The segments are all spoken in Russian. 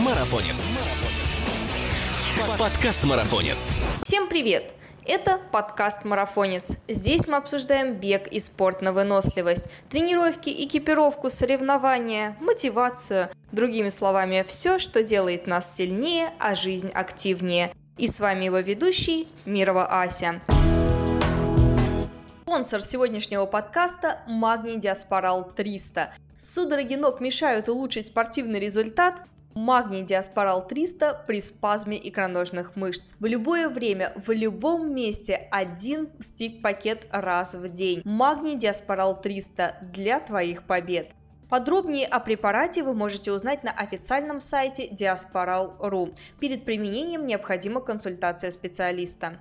Марафонец. Подкаст Марафонец. Всем привет! Это подкаст «Марафонец». Здесь мы обсуждаем бег и спорт на выносливость, тренировки, экипировку, соревнования, мотивацию. Другими словами, все, что делает нас сильнее, а жизнь активнее. И с вами его ведущий Мирова Ася. Спонсор сегодняшнего подкаста – Магний Диаспорал 300. Судороги ног мешают улучшить спортивный результат? Магний Диаспорал 300 при спазме икроножных мышц. В любое время, в любом месте один стик-пакет раз в день. Магний Диаспорал 300 для твоих побед. Подробнее о препарате вы можете узнать на официальном сайте diasporal.ru. Перед применением необходима консультация специалиста.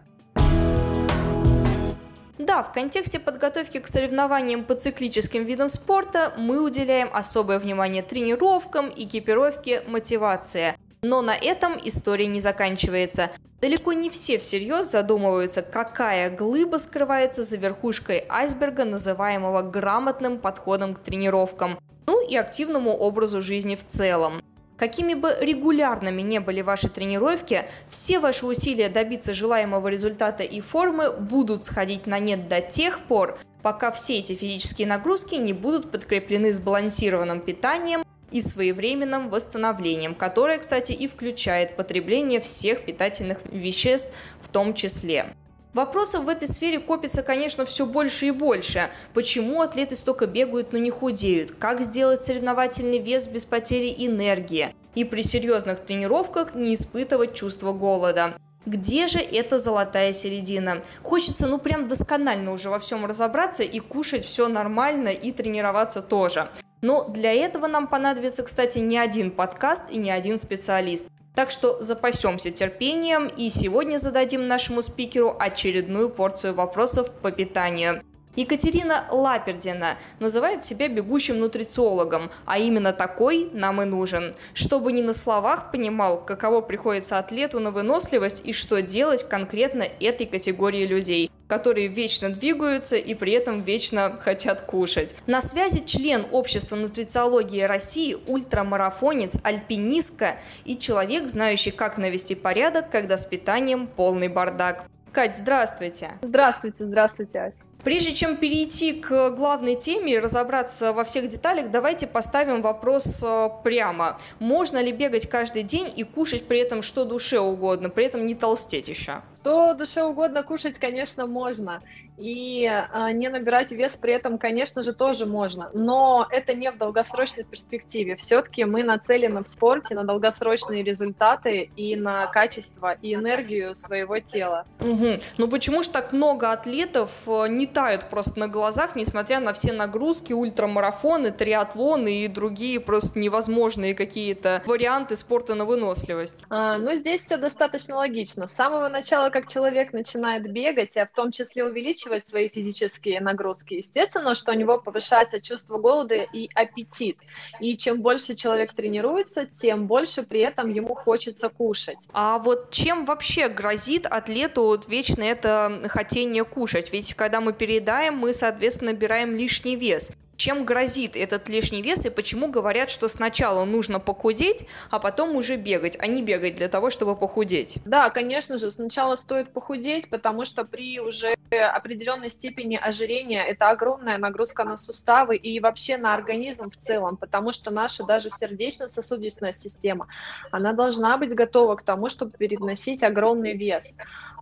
Да, в контексте подготовки к соревнованиям по циклическим видам спорта мы уделяем особое внимание тренировкам, экипировке, мотивации. Но на этом история не заканчивается. Далеко не все всерьез задумываются, какая глыба скрывается за верхушкой айсберга, называемого грамотным подходом к тренировкам, ну и активному образу жизни в целом. Какими бы регулярными не были ваши тренировки, все ваши усилия добиться желаемого результата и формы будут сходить на нет до тех пор, пока все эти физические нагрузки не будут подкреплены сбалансированным питанием и своевременным восстановлением, которое, кстати, и включает потребление всех питательных веществ в том числе. Вопросов в этой сфере копится, конечно, все больше и больше. Почему атлеты столько бегают, но не худеют? Как сделать соревновательный вес без потери энергии? И при серьезных тренировках не испытывать чувство голода. Где же эта золотая середина? Хочется, ну прям досконально уже во всем разобраться и кушать все нормально и тренироваться тоже. Но для этого нам понадобится, кстати, не один подкаст и не один специалист. Так что запасемся терпением и сегодня зададим нашему спикеру очередную порцию вопросов по питанию. Екатерина Лапердина называет себя бегущим нутрициологом, а именно такой нам и нужен, чтобы не на словах понимал, каково приходится атлету на выносливость и что делать конкретно этой категории людей которые вечно двигаются и при этом вечно хотят кушать. На связи член общества нутрициологии России, ультрамарафонец, альпинистка и человек, знающий, как навести порядок, когда с питанием полный бардак. Кать, здравствуйте. Здравствуйте, здравствуйте, Ася. Прежде чем перейти к главной теме и разобраться во всех деталях, давайте поставим вопрос э, прямо. Можно ли бегать каждый день и кушать при этом что душе угодно, при этом не толстеть еще? Что душе угодно кушать, конечно, можно и а, не набирать вес при этом, конечно же, тоже можно, но это не в долгосрочной перспективе. Все-таки мы нацелены в спорте на долгосрочные результаты и на качество и энергию своего тела. Угу. Но почему же так много атлетов э, не тают просто на глазах, несмотря на все нагрузки, ультрамарафоны, триатлоны и другие просто невозможные какие-то варианты спорта на выносливость? А, ну, здесь все достаточно логично. С самого начала, как человек начинает бегать, а в том числе увеличивать увеличивать свои физические нагрузки, естественно, что у него повышается чувство голода и аппетит. И чем больше человек тренируется, тем больше при этом ему хочется кушать. А вот чем вообще грозит атлету вот вечно это хотение кушать? Ведь когда мы переедаем, мы, соответственно, набираем лишний вес чем грозит этот лишний вес и почему говорят, что сначала нужно похудеть, а потом уже бегать, а не бегать для того, чтобы похудеть? Да, конечно же, сначала стоит похудеть, потому что при уже определенной степени ожирения это огромная нагрузка на суставы и вообще на организм в целом, потому что наша даже сердечно-сосудистая система, она должна быть готова к тому, чтобы переносить огромный вес.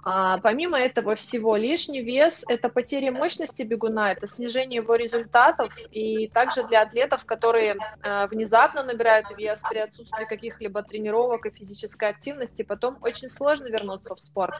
А, помимо этого всего, лишний вес – это потеря мощности бегуна, это снижение его результатов, и также для атлетов, которые э, внезапно набирают вес при отсутствии каких-либо тренировок и физической активности, потом очень сложно вернуться в спорт,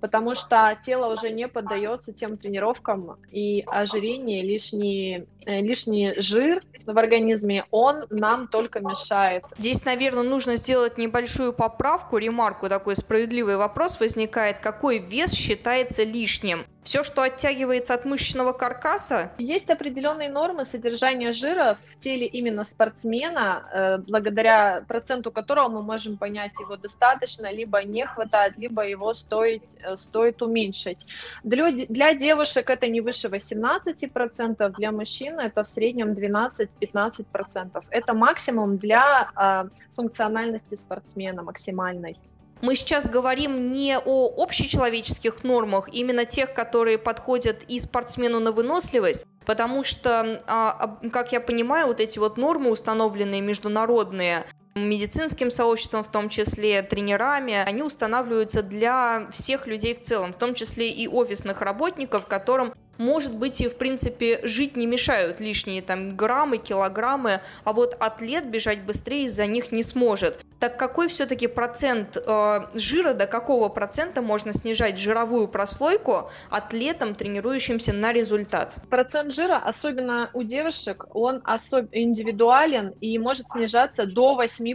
потому что тело уже не поддается тем тренировкам, и ожирение, лишний, э, лишний жир в организме, он нам только мешает. Здесь, наверное, нужно сделать небольшую поправку, ремарку, такой справедливый вопрос возникает, какой какой вес считается лишним? Все, что оттягивается от мышечного каркаса? Есть определенные нормы содержания жира в теле именно спортсмена, э, благодаря проценту которого мы можем понять, его достаточно, либо не хватает, либо его стоит, э, стоит уменьшить. Для, для девушек это не выше 18%, для мужчин это в среднем 12-15%. Это максимум для э, функциональности спортсмена максимальной. Мы сейчас говорим не о общечеловеческих нормах, именно тех, которые подходят и спортсмену на выносливость, потому что, а, как я понимаю, вот эти вот нормы, установленные международные, медицинским сообществом, в том числе тренерами, они устанавливаются для всех людей в целом, в том числе и офисных работников, которым может быть, и в принципе жить не мешают лишние там граммы, килограммы, а вот атлет бежать быстрее из-за них не сможет. Так какой все-таки процент э, жира, до какого процента можно снижать жировую прослойку атлетам, тренирующимся на результат? Процент жира, особенно у девушек, он особ... индивидуален и может снижаться до 8%.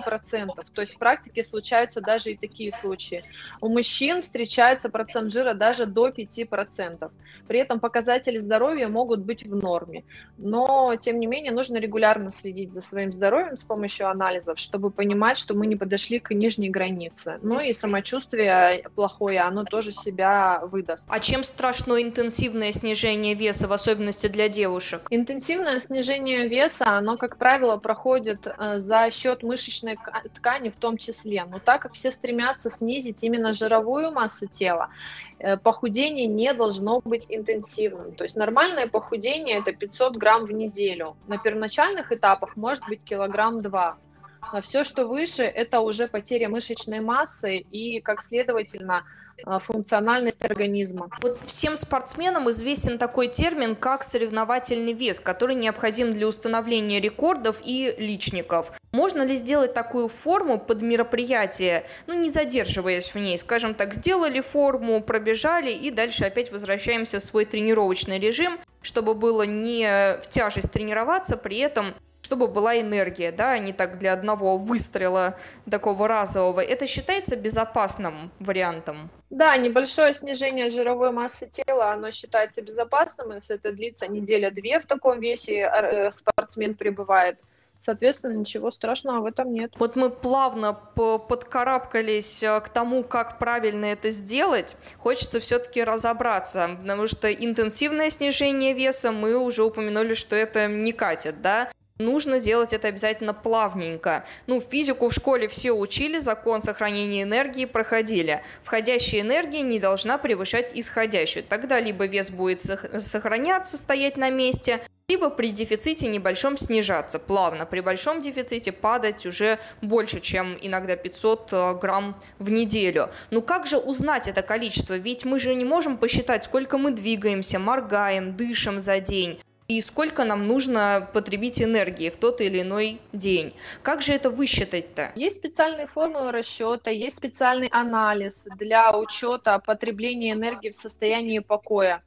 То есть в практике случаются даже и такие случаи. У мужчин встречается процент жира даже до 5%. При этом показатель показатели здоровья могут быть в норме. Но, тем не менее, нужно регулярно следить за своим здоровьем с помощью анализов, чтобы понимать, что мы не подошли к нижней границе. Ну и самочувствие плохое, оно тоже себя выдаст. А чем страшно интенсивное снижение веса, в особенности для девушек? Интенсивное снижение веса, оно, как правило, проходит э, за счет мышечной ткани в том числе. Но так как все стремятся снизить именно жировую массу тела, похудение не должно быть интенсивным. То есть нормальное похудение это 500 грамм в неделю. На первоначальных этапах может быть килограмм 2. А все, что выше, это уже потеря мышечной массы и, как следовательно, а, функциональность организма. Вот всем спортсменам известен такой термин, как соревновательный вес, который необходим для установления рекордов и личников. Можно ли сделать такую форму под мероприятие, ну, не задерживаясь в ней? Скажем так, сделали форму, пробежали и дальше опять возвращаемся в свой тренировочный режим, чтобы было не в тяжесть тренироваться, при этом чтобы была энергия, да, а не так для одного выстрела такого разового. Это считается безопасным вариантом? Да, небольшое снижение жировой массы тела, оно считается безопасным, если это длится неделя-две в таком весе э, спортсмен пребывает – Соответственно, ничего страшного в этом нет. Вот мы плавно подкарабкались э, к тому, как правильно это сделать. Хочется все-таки разобраться, потому что интенсивное снижение веса мы уже упомянули, что это не катит, да? Нужно делать это обязательно плавненько. Ну, физику в школе все учили, закон сохранения энергии проходили. Входящая энергия не должна превышать исходящую. Тогда либо вес будет сохраняться, стоять на месте, либо при дефиците небольшом снижаться плавно. При большом дефиците падать уже больше, чем иногда 500 э, грамм в неделю. Ну как же узнать это количество? Ведь мы же не можем посчитать, сколько мы двигаемся, моргаем, дышим за день и сколько нам нужно потребить энергии в тот или иной день. Как же это высчитать-то? Есть специальные формулы расчета, есть специальный анализ для учета потребления энергии в состоянии покоя.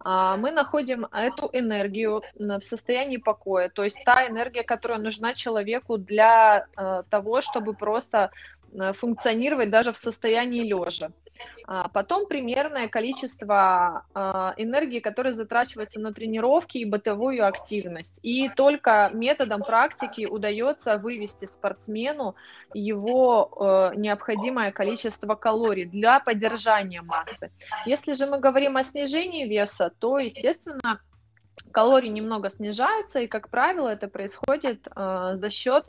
А, мы находим эту энергию в состоянии покоя, то есть та энергия, которая нужна человеку для э, того, чтобы просто э, функционировать даже в состоянии лежа. А потом примерное количество а, энергии, которое затрачивается на тренировки и бытовую активность. И только методом практики удается вывести спортсмену его э, необходимое количество калорий для поддержания массы. Если же мы говорим о снижении веса, то, естественно, калории немного снижаются, и, как правило, это происходит э, за счет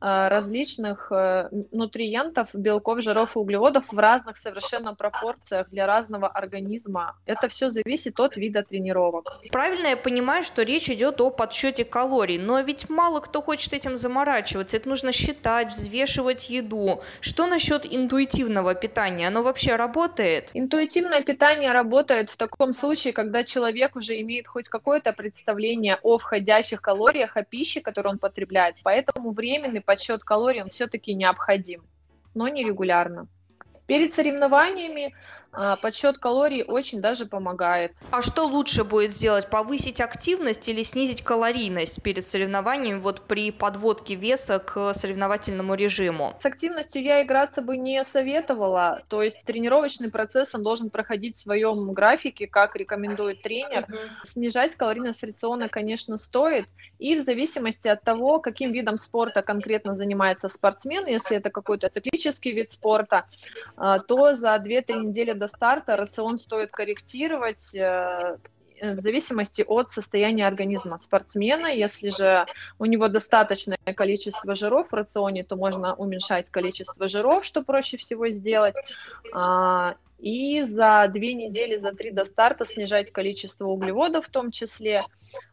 различных э, нутриентов, белков, жиров и углеводов в разных совершенно пропорциях для разного организма. Это все зависит от вида тренировок. Правильно я понимаю, что речь идет о подсчете калорий, но ведь мало кто хочет этим заморачиваться. Это нужно считать, взвешивать еду. Что насчет интуитивного питания? Оно вообще работает? Интуитивное питание работает в таком случае, когда человек уже имеет хоть какое-то представление о входящих калориях, о пище, которую он потребляет. Поэтому временный подсчет калорий, он все-таки необходим, но не регулярно. Перед соревнованиями подсчет калорий очень даже помогает. А что лучше будет сделать? Повысить активность или снизить калорийность перед соревнованием вот при подводке веса к соревновательному режиму? С активностью я играться бы не советовала. То есть тренировочный процесс, он должен проходить в своем графике, как рекомендует тренер. Снижать калорийность рациона, конечно, стоит. И в зависимости от того, каким видом спорта конкретно занимается спортсмен, если это какой-то циклический вид спорта, а, то за 2-3 недели до старта рацион стоит корректировать э, в зависимости от состояния организма спортсмена. Если же у него достаточное количество жиров в рационе, то можно уменьшать количество жиров, что проще всего сделать. И за две недели, за три до старта снижать количество углеводов в том числе,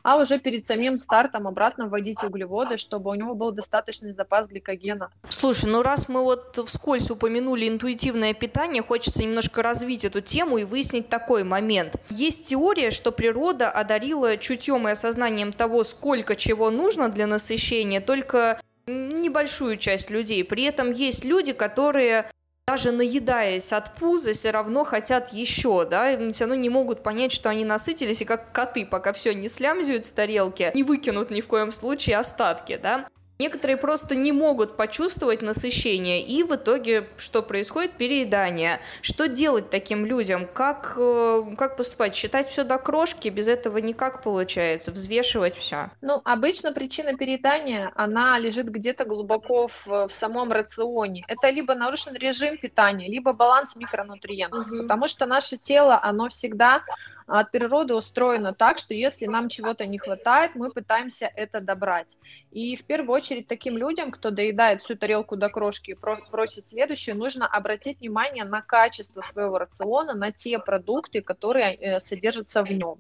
а уже перед самим стартом обратно вводить углеводы, чтобы у него был достаточный запас гликогена. Слушай, ну раз мы вот вскользь упомянули интуитивное питание, хочется немножко развить эту тему и выяснить такой момент. Есть теория, что природа одарила чутьем и осознанием того, сколько чего нужно для насыщения, только небольшую часть людей. При этом есть люди, которые даже наедаясь от пуза, все равно хотят еще, да, все равно не могут понять, что они насытились, и как коты, пока все не слямзят с тарелки, не выкинут ни в коем случае остатки, да. Некоторые просто не могут почувствовать насыщение, и в итоге что происходит? Переедание. Что делать таким людям? Как, э, как поступать? Считать все до крошки? Без этого никак получается. Взвешивать все? Ну, обычно причина переедания, она лежит где-то глубоко в, в самом рационе. Это либо нарушен режим питания, либо баланс микронутриентов, угу. потому что наше тело, оно всегда от природы устроено так, что если нам чего-то не хватает, мы пытаемся это добрать. И в первую очередь таким людям, кто доедает всю тарелку до крошки и просит следующую, нужно обратить внимание на качество своего рациона, на те продукты, которые э, содержатся в нем.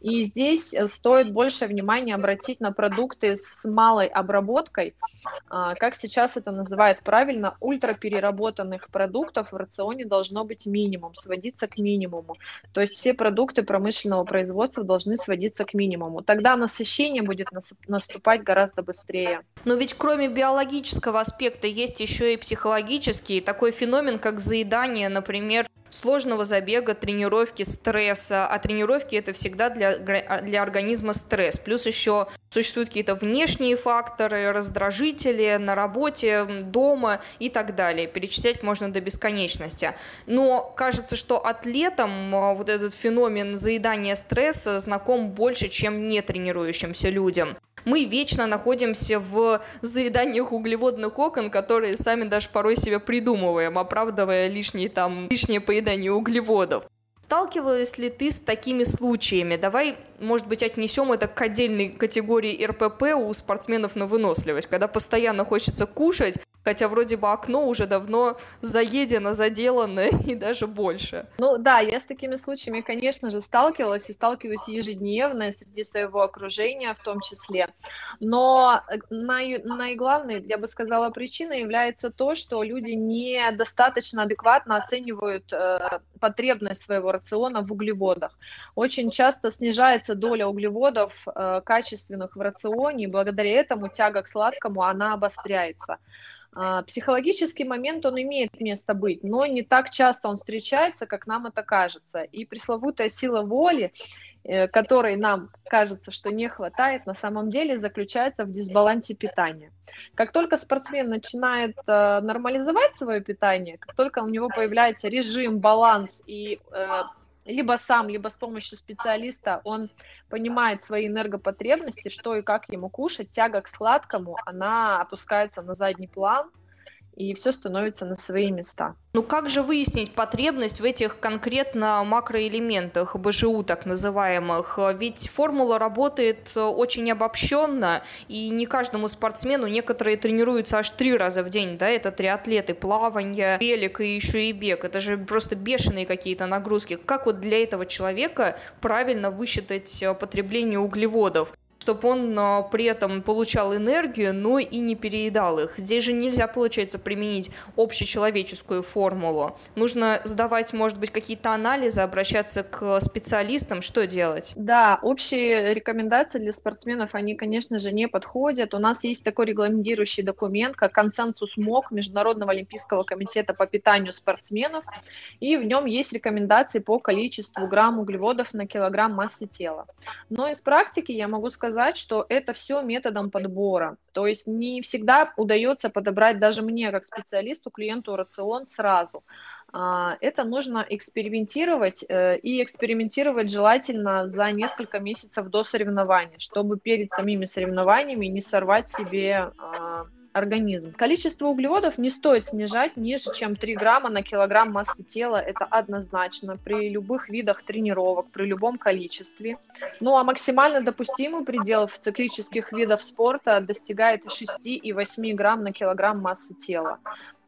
И здесь э, стоит больше внимания обратить на продукты с малой обработкой, а, как сейчас это называют правильно, ультрапереработанных продуктов в рационе должно быть минимум, сводиться к минимуму. То есть все продукты промышленного производства должны сводиться к минимуму. Тогда насыщение будет наступать гораздо быстрее. Но ведь кроме биологического аспекта есть еще и психологический, такой феномен, как заедание, например, сложного забега, тренировки, стресса. А тренировки это всегда для, для организма стресс. Плюс еще существуют какие-то внешние факторы, раздражители на работе, дома и так далее. Перечислять можно до бесконечности. Но кажется, что атлетам а, вот этот феномен заедания стресса знаком больше, чем не тренирующимся людям мы вечно находимся в заеданиях углеводных окон, которые сами даже порой себе придумываем, оправдывая лишние там, лишнее поедание углеводов. Сталкивалась ли ты с такими случаями? Давай, может быть, отнесем это к отдельной категории РПП у спортсменов на выносливость, когда постоянно хочется кушать, хотя вроде бы окно уже давно заедено, заделано и даже больше. Ну да, я с такими случаями, конечно же, сталкивалась и сталкиваюсь ежедневно среди своего окружения в том числе. Но най- наиглавной, я бы сказала, причиной является то, что люди недостаточно адекватно оценивают э, потребность своего рациона в углеводах. Очень часто снижается доля углеводов э, качественных в рационе, и благодаря этому тяга к сладкому, она обостряется. А, психологический момент, он имеет место быть, но не так часто он встречается, как нам это кажется. И пресловутая сила воли, э, которой нам кажется, что не хватает, на самом деле заключается в дисбалансе питания. Как только спортсмен начинает э, нормализовать свое питание, как только у него появляется режим, баланс и э, либо сам, либо с помощью специалиста он понимает свои энергопотребности, что и как ему кушать, тяга к сладкому, она опускается на задний план, и все становится на свои места. Ну как же выяснить потребность в этих конкретно макроэлементах, БЖУ так называемых? Ведь формула работает очень обобщенно, и не каждому спортсмену, некоторые тренируются аж три раза в день, да, это триатлеты, плавание, велик и еще и бег, это же просто бешеные какие-то нагрузки. Как вот для этого человека правильно высчитать потребление углеводов? Чтобы он а, при этом получал энергию, но и не переедал их. Здесь же нельзя, получается, применить общечеловеческую формулу. Нужно сдавать, может быть, какие-то анализы, обращаться к специалистам, что делать? Да, общие рекомендации для спортсменов, они, конечно же, не подходят. У нас есть такой регламентирующий документ, как консенсус МОК, Международного олимпийского комитета по питанию спортсменов, и в нем есть рекомендации по количеству грамм углеводов на килограмм массы тела. Но из практики я могу сказать, что это все методом подбора. То есть не всегда удается подобрать даже мне, как специалисту, клиенту рацион сразу. А, это нужно экспериментировать э, и экспериментировать желательно за несколько месяцев до соревнований, чтобы перед самими соревнованиями не сорвать себе а, организм. Количество углеводов не стоит снижать ниже, чем 3 грамма на килограмм массы тела. Это однозначно при любых видах тренировок, при любом количестве. Ну а максимально допустимый предел в циклических видах спорта достигает 6 и 8 грамм на килограмм массы тела.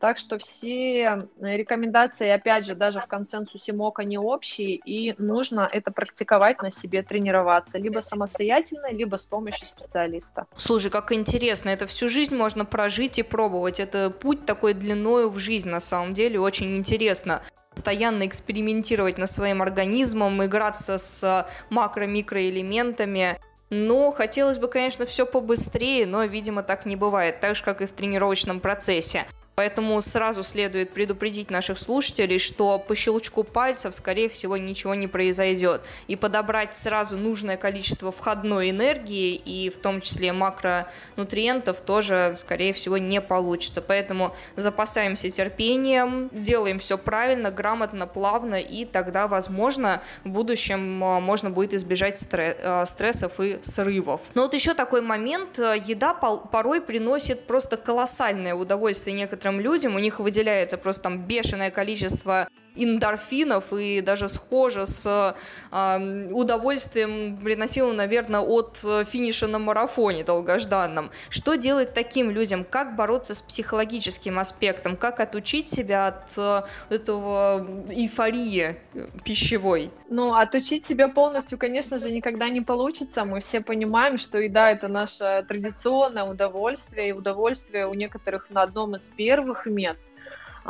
Так что все рекомендации, опять же, даже в консенсусе МОК, они общие, и нужно это практиковать на себе, тренироваться, либо самостоятельно, либо с помощью специалиста. Слушай, как интересно, это всю жизнь можно прожить и пробовать. Это путь такой длиною в жизнь, на самом деле, очень интересно постоянно экспериментировать над своим организмом, играться с макро-микроэлементами. Но хотелось бы, конечно, все побыстрее, но, видимо, так не бывает, так же, как и в тренировочном процессе. Поэтому сразу следует предупредить наших слушателей, что по щелчку пальцев, скорее всего, ничего не произойдет. И подобрать сразу нужное количество входной энергии и в том числе макронутриентов тоже, скорее всего, не получится. Поэтому запасаемся терпением, делаем все правильно, грамотно, плавно, и тогда, возможно, в будущем а, можно будет избежать а, стрессов и срывов. Но вот еще такой момент. Еда порой приносит просто колоссальное удовольствие некоторым некоторым людям, у них выделяется просто там бешеное количество эндорфинов и даже схоже с э, удовольствием, приносимым, наверное, от финиша на марафоне долгожданном. Что делать таким людям? Как бороться с психологическим аспектом? Как отучить себя от э, этого эйфории пищевой? Ну, отучить себя полностью, конечно же, никогда не получится. Мы все понимаем, что еда – это наше традиционное удовольствие, и удовольствие у некоторых на одном из первых мест.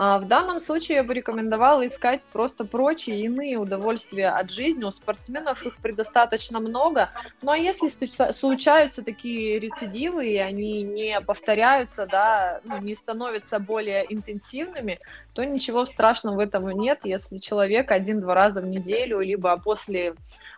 А в данном случае я бы рекомендовала искать просто прочие иные удовольствия от жизни. У спортсменов их предостаточно много. Ну а если случаются такие рецидивы, и они не повторяются, да, ну, не становятся более интенсивными, то ничего страшного в этом нет, если человек один-два раза в неделю, либо после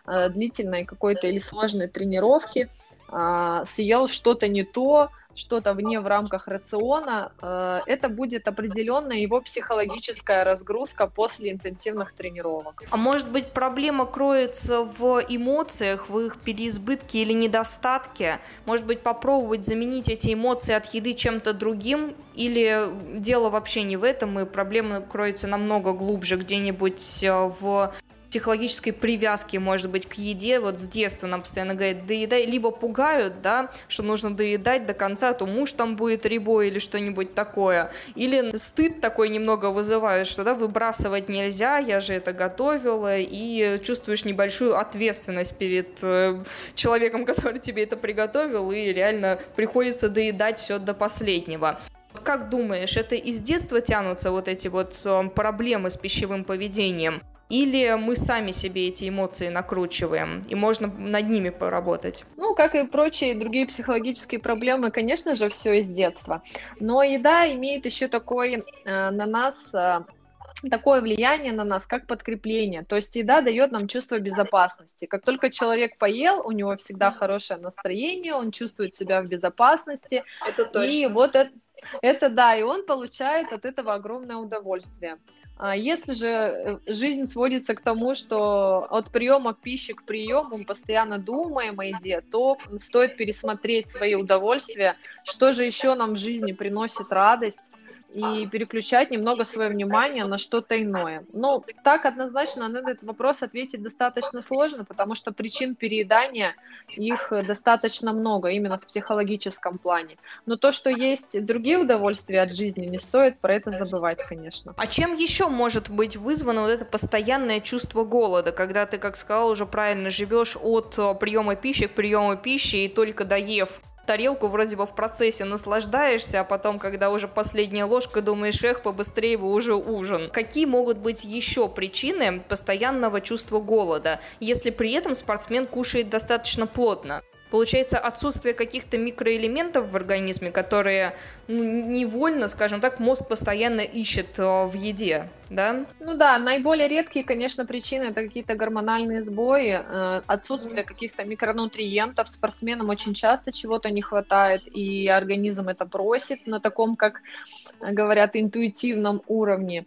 э, длительной какой-то или сложной тренировки э, съел что-то не то, что-то вне в рамках рациона, э, это будет определенная его психологическая разгрузка после интенсивных тренировок. А может быть проблема кроется в эмоциях, в их переизбытке или недостатке? Может быть попробовать заменить эти эмоции от еды чем-то другим? Или дело вообще не в этом, и проблема кроется намного глубже, где-нибудь э, в психологической привязки, может быть, к еде, вот с детства нам постоянно говорят, доедай, либо пугают, да, что нужно доедать до конца, а то муж там будет ребой или что-нибудь такое, или стыд такой немного вызывает, что, да, выбрасывать нельзя, я же это готовила, и чувствуешь небольшую ответственность перед э, человеком, который тебе это приготовил, и реально приходится доедать все до последнего. Как думаешь, это из детства тянутся вот эти вот э, проблемы с пищевым поведением? Или мы сами себе эти эмоции накручиваем, и можно над ними поработать? Ну, как и прочие другие психологические проблемы, конечно же, все из детства. Но еда имеет еще такой э, на нас э, такое влияние на нас, как подкрепление. То есть еда дает нам чувство безопасности. Как только человек поел, у него всегда хорошее настроение, он чувствует себя в безопасности. Это точно. И вот это, это да, и он получает от этого огромное удовольствие. А если же э, жизнь сводится к тому, что от приема пищи к приему мы постоянно думаем о еде, то стоит пересмотреть свои удовольствия, что же еще нам в жизни приносит радость, и переключать немного свое внимание на что-то иное. Но так однозначно на этот вопрос ответить достаточно сложно, потому что причин переедания их достаточно много именно в психологическом плане. Но то, что есть другие удовольствия от жизни, не стоит про это забывать, конечно. А чем еще может быть вызвано вот это постоянное чувство голода, когда ты, как сказал, уже правильно живешь от э, приема пищи к приему пищи и только доев тарелку вроде бы в процессе наслаждаешься, а потом, когда уже последняя ложка, думаешь, эх, побыстрее бы уже ужин. Какие могут быть еще причины постоянного чувства голода, если при этом спортсмен кушает достаточно плотно? Получается, отсутствие каких-то микроэлементов в организме, которые ну, невольно, скажем так, мозг постоянно ищет э, в еде, да? Ну да, наиболее редкие, конечно, причины это какие-то гормональные сбои, э, отсутствие каких-то микронутриентов. Спортсменам очень часто чего-то не хватает, и организм это просит на таком, как говорят, интуитивном уровне.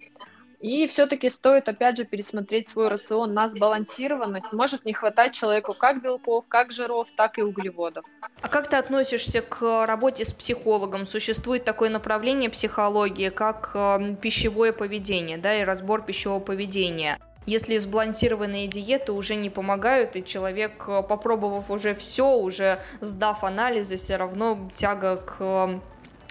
И все-таки стоит, опять же, пересмотреть свой рацион на сбалансированность. Может не хватать человеку как белков, как жиров, так и углеводов. А как ты относишься к работе с психологом? Существует такое направление психологии, как э, пищевое поведение, да, и разбор пищевого поведения. Если сбалансированные диеты уже не помогают, и человек, э, попробовав уже все, уже сдав анализы, все равно тяга к Э,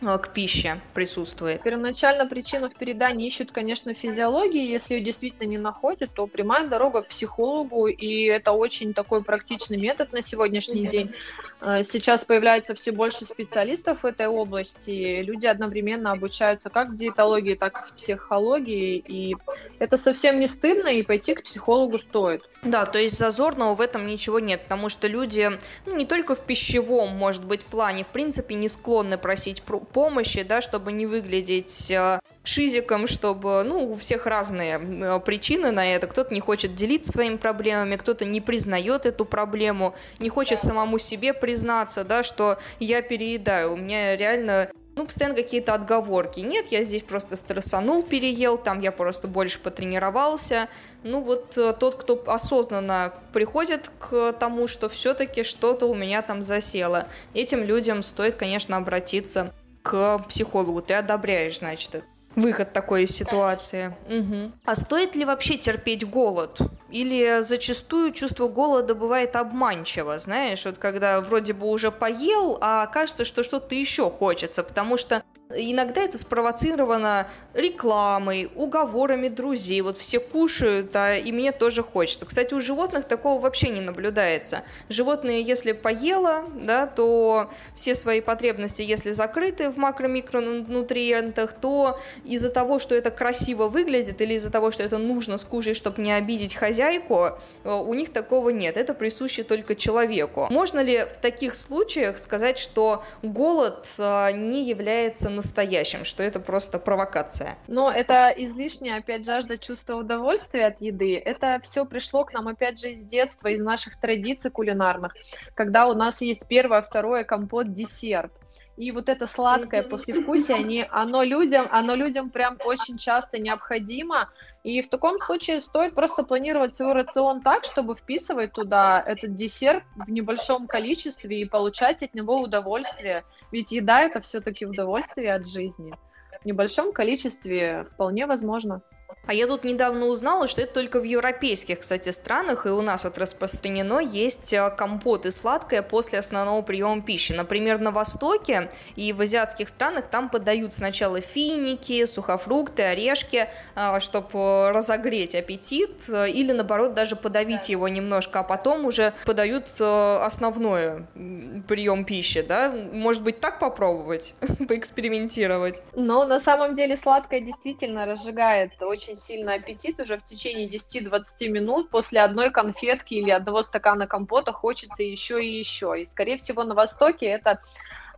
к пище присутствует. Первоначально причину в передании ищут, конечно, физиологии. Если ее действительно не находят, то прямая дорога к психологу, и это очень такой практичный метод на сегодняшний день. Э, сейчас появляется все больше специалистов в этой области. Люди одновременно обучаются как в диетологии, так и в психологии, и это совсем не стыдно, и пойти к психологу стоит. Да, то есть зазорного в этом ничего нет, потому что люди ну, не только в пищевом, может быть, плане, в принципе, не склонны просить помощи, да, чтобы не выглядеть э, шизиком, чтобы, ну, у всех разные э, причины на это. Кто-то не хочет делиться своими проблемами, кто-то не признает эту проблему, не хочет самому себе признаться, да, что я переедаю. У меня реально ну, постоянно какие-то отговорки. Нет, я здесь просто стрессанул, переел, там я просто больше потренировался. Ну, вот э, тот, кто осознанно приходит к тому, что все-таки что-то у меня там засело, этим людям стоит, конечно, обратиться к психологу. Ты одобряешь, значит, это выход такой ситуации. Угу. А стоит ли вообще терпеть голод? Или зачастую чувство голода бывает обманчиво, знаешь, вот когда вроде бы уже поел, а кажется, что что-то еще хочется, потому что Иногда это спровоцировано рекламой, уговорами друзей. Вот все кушают, а и мне тоже хочется. Кстати, у животных такого вообще не наблюдается. Животные, если поело, да, то все свои потребности, если закрыты в макро-микронутриентах, то из-за того, что это красиво выглядит, или из-за того, что это нужно скушать, чтобы не обидеть хозяйку, э, у них такого нет. Это присуще только человеку. Можно ли в таких случаях сказать, что голод э, не является настоящим, что это просто провокация. Но это излишняя, опять, жажда чувства удовольствия от еды. Это все пришло к нам, опять же, из детства, из наших традиций кулинарных, когда у нас есть первое, второе, компот, десерт. И вот это сладкое послевкусие, они, оно, людям, оно людям прям очень часто необходимо. И в таком случае стоит просто планировать свой рацион так, чтобы вписывать туда этот десерт в небольшом количестве и получать от него удовольствие. Ведь еда это все-таки удовольствие от жизни. В небольшом количестве вполне возможно. А я тут недавно узнала, что это только в европейских, кстати, странах, и у нас вот распространено, есть э, компоты сладкое после основного приема пищи. Например, на Востоке и в азиатских странах там подают сначала финики, сухофрукты, орешки, э, чтобы разогреть аппетит, или наоборот даже подавить его немножко, а потом уже подают основной прием пищи, да? Может быть, так попробовать, поэкспериментировать? Но на самом деле сладкое действительно разжигает очень сильный аппетит уже в течение 10-20 минут после одной конфетки или одного стакана компота хочется еще и еще. И, скорее всего, на Востоке это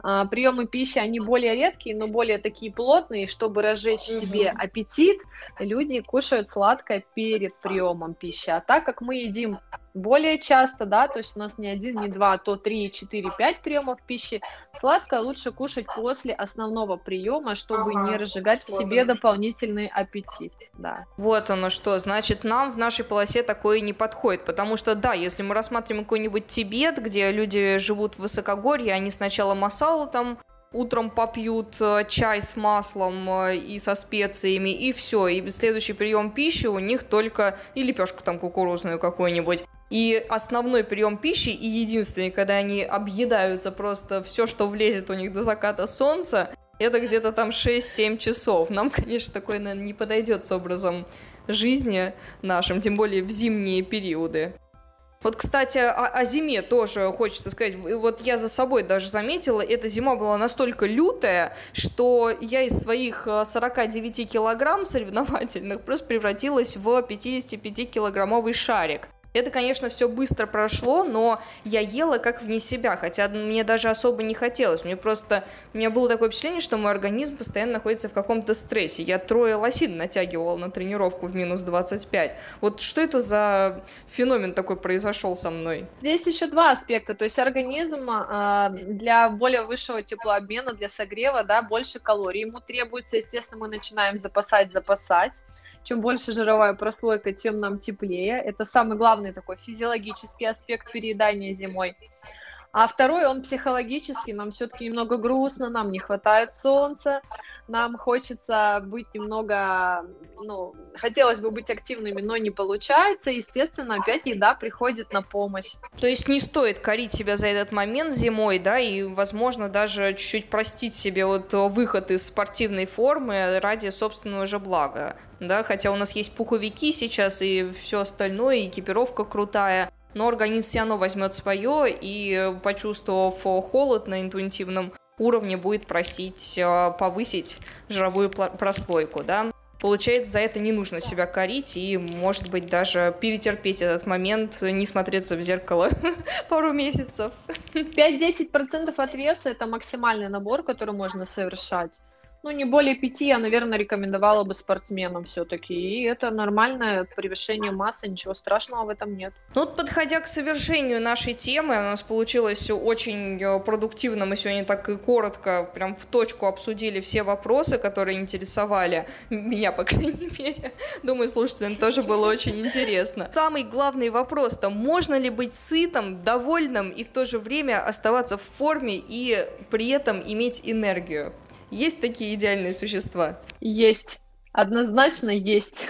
а, приемы пищи, они более редкие, но более такие плотные, чтобы разжечь угу. себе аппетит, люди кушают сладкое перед приемом пищи. А так как мы едим более часто, да, то есть у нас не один, не два, а то три, четыре, пять приемов пищи. Сладкое лучше кушать после основного приема, чтобы ага, не разжигать в себе дополнительный аппетит, да. Вот оно что, значит, нам в нашей полосе такое не подходит, потому что, да, если мы рассматриваем какой-нибудь Тибет, где люди живут в высокогорье, они сначала масалу там утром попьют э, чай с маслом э, и со специями, и все. И следующий прием пищи у них только и лепешку там кукурузную какую-нибудь. И основной прием пищи и единственный, когда они объедаются просто все, что влезет у них до заката солнца, это где-то там 6-7 часов. Нам, конечно, такое, наверное, не подойдет с образом жизни нашим, тем более в зимние периоды. Вот, кстати, о, о зиме тоже хочется сказать. Вот я за собой даже заметила, эта зима была настолько лютая, что я из своих 49 э, килограмм соревновательных просто превратилась в 55-килограммовый шарик. Это, конечно, все быстро прошло, но я ела как вне себя, хотя мне даже особо не хотелось. Мне просто, у меня было такое впечатление, что мой организм постоянно находится в каком-то стрессе. Я трое лосин натягивала на тренировку в минус 25. Вот что это за феномен такой произошел со мной? Здесь еще два аспекта. То есть организм э, для более высшего теплообмена, для согрева, да, больше калорий ему требуется. Естественно, мы начинаем запасать, запасать чем больше жировая прослойка, тем нам теплее. Это самый главный такой физиологический аспект переедания зимой. А второй, он психологический, нам все-таки немного грустно, нам не хватает солнца, нам хочется быть немного, ну, хотелось бы быть активными, но не получается, естественно, опять еда приходит на помощь. То есть не стоит корить себя за этот момент зимой, да, и, возможно, даже чуть-чуть простить себе вот выход из спортивной формы ради собственного же блага, да, хотя у нас есть пуховики сейчас и все остальное, экипировка крутая, но организм все равно возьмет свое и, почувствовав холод на интуитивном уровне, будет просить э, повысить жировую прослойку, да. Получается, за это не нужно себя корить и, может быть, даже перетерпеть этот момент, не смотреться в зеркало пару месяцев. 5-10% от веса – это максимальный набор, который можно совершать ну, не более пяти я, наверное, рекомендовала бы спортсменам все-таки. И это нормальное превышение массы, ничего страшного в этом нет. Ну, вот подходя к совершению нашей темы, у нас получилось очень э, продуктивно. Мы сегодня так и коротко, прям в точку обсудили все вопросы, которые интересовали меня, по крайней мере. Думаю, слушателям тоже было очень интересно. Самый главный вопрос-то, можно ли быть сытым, довольным и в то же время оставаться в форме и при этом иметь энергию? Есть такие идеальные существа? Есть. Однозначно есть.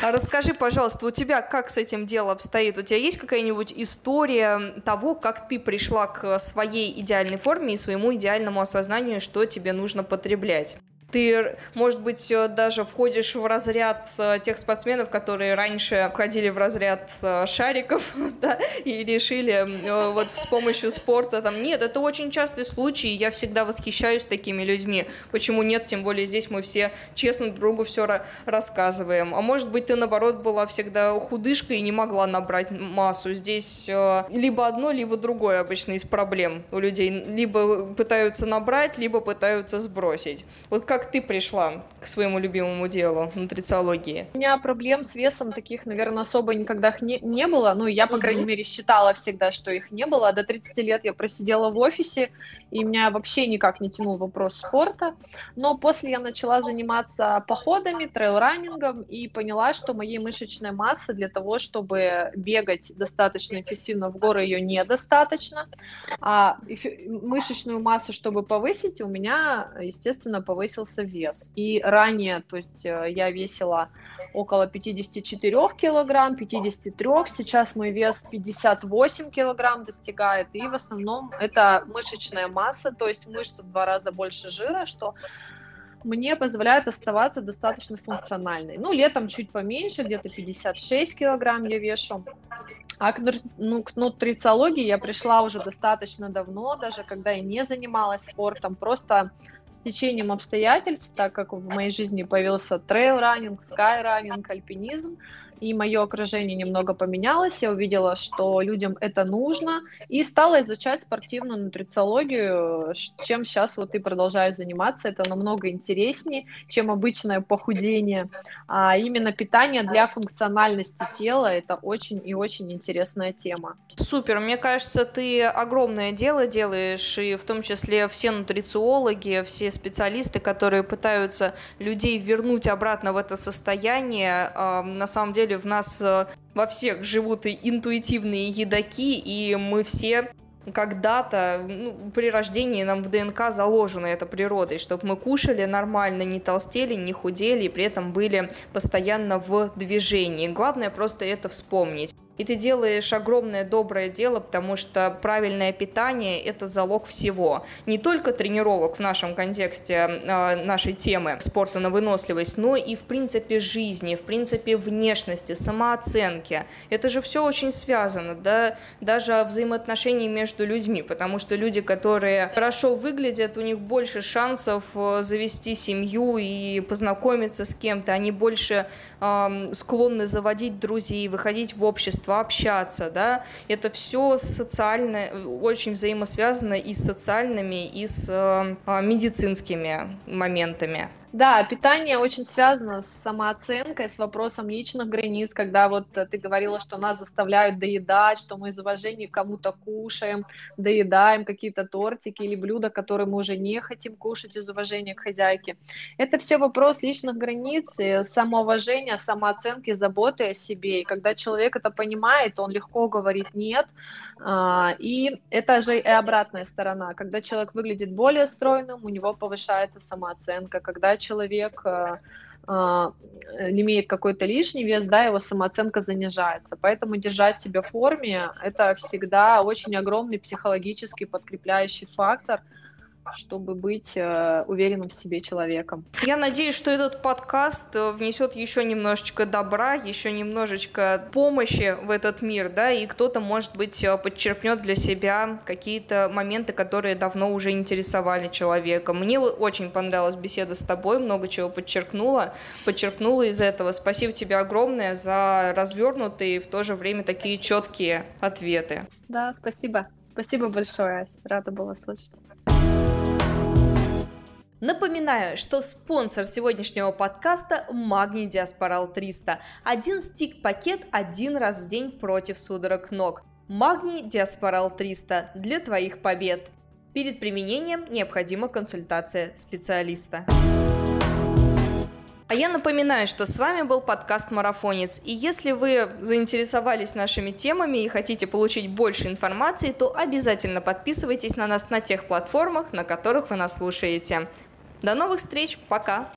А расскажи, пожалуйста, у тебя как с этим делом обстоит? У тебя есть какая-нибудь история того, как ты пришла к своей идеальной форме и своему идеальному осознанию, что тебе нужно потреблять? Ты, может быть, э, даже входишь в разряд э, тех спортсменов, которые раньше входили в разряд э, шариков, да, и решили вот с помощью спорта там, нет, это очень частый случай, я всегда восхищаюсь такими людьми. Почему нет, тем более здесь мы все честно друг другу все рассказываем. А может быть, ты, наоборот, была всегда худышкой и не могла набрать массу. Здесь либо одно, либо другое обычно из проблем у людей. Либо пытаются набрать, либо пытаются сбросить. Вот как как ты пришла к своему любимому делу, нутрициологии? У меня проблем с весом таких, наверное, особо никогда не, не было. Ну, я, по крайней мере, считала всегда, что их не было. До 30 лет я просидела в офисе, и меня вообще никак не тянул вопрос спорта. Но после я начала заниматься походами, трейл-раннингом и поняла, что моей мышечной массы для того, чтобы бегать достаточно эффективно в горы, ее недостаточно. А мышечную массу, чтобы повысить, у меня, естественно, повысился вес. И ранее, то есть э, я весила около 54 килограмм, 53, сейчас мой вес 58 килограмм достигает, и в основном это мышечная масса, то есть мышцы в два раза больше жира, что мне позволяет оставаться достаточно функциональной. Ну, летом чуть поменьше, где-то 56 килограмм я вешу. А к, ну, к нутрициологии я пришла уже достаточно давно, даже когда я не занималась спортом, просто с течением обстоятельств, так как в моей жизни появился трейл-раннинг, скай-раннинг, альпинизм, и мое окружение немного поменялось, я увидела, что людям это нужно, и стала изучать спортивную нутрициологию, чем сейчас вот и продолжаю заниматься. Это намного интереснее, чем обычное похудение, а именно питание для функциональности тела, это очень и очень интересная тема. Супер, мне кажется, ты огромное дело делаешь, и в том числе все нутрициологи, все специалисты, которые пытаются людей вернуть обратно в это состояние, на самом деле в нас э, во всех живут и интуитивные едоки, и мы все когда-то ну, при рождении нам в ДНК заложено это природой, чтобы мы кушали нормально, не толстели, не худели и при этом были постоянно в движении. Главное просто это вспомнить и ты делаешь огромное доброе дело, потому что правильное питание – это залог всего. Не только тренировок в нашем контексте э, нашей темы спорта на выносливость, но и в принципе жизни, в принципе внешности, самооценки. Это же все очень связано, да, даже взаимоотношений между людьми, потому что люди, которые хорошо выглядят, у них больше шансов э, завести семью и познакомиться с кем-то, они больше э, склонны заводить друзей, выходить в общество, общество, общаться, да, это все социально, очень взаимосвязано и с социальными, и с э, медицинскими моментами. Да, питание очень связано с самооценкой, с вопросом личных границ, когда вот э, ты говорила, что нас заставляют доедать, что мы из уважения кому-то кушаем, доедаем какие-то тортики или блюда, которые мы уже не хотим кушать из уважения к хозяйке. Это все вопрос личных границ, самоуважения, самооценки, заботы о себе. И когда человек это понимает, он легко говорит «нет», а, и это же и обратная сторона. Когда человек выглядит более стройным, у него повышается самооценка. Когда человек э, э, имеет какой-то лишний вес, да, его самооценка занижается. Поэтому держать себя в форме – это всегда очень огромный психологический подкрепляющий фактор – чтобы быть э, уверенным в себе человеком. Я надеюсь, что этот подкаст э, внесет еще немножечко добра, еще немножечко помощи в этот мир, да, и кто-то, может быть, э, подчеркнет для себя какие-то моменты, которые давно уже интересовали человека. Мне очень понравилась беседа с тобой, много чего подчеркнула, подчеркнула из этого. Спасибо тебе огромное за развернутые и в то же время такие четкие ответы. Да, спасибо. Спасибо большое, рада была слышать. Напоминаю, что спонсор сегодняшнего подкаста – Магний Диаспорал 300. Один стик-пакет один раз в день против судорог ног. Магний Диаспорал 300 для твоих побед. Перед применением необходима консультация специалиста. А я напоминаю, что с вами был подкаст «Марафонец». И если вы заинтересовались нашими темами и хотите получить больше информации, то обязательно подписывайтесь на нас на тех платформах, на которых вы нас слушаете. До новых встреч, пока!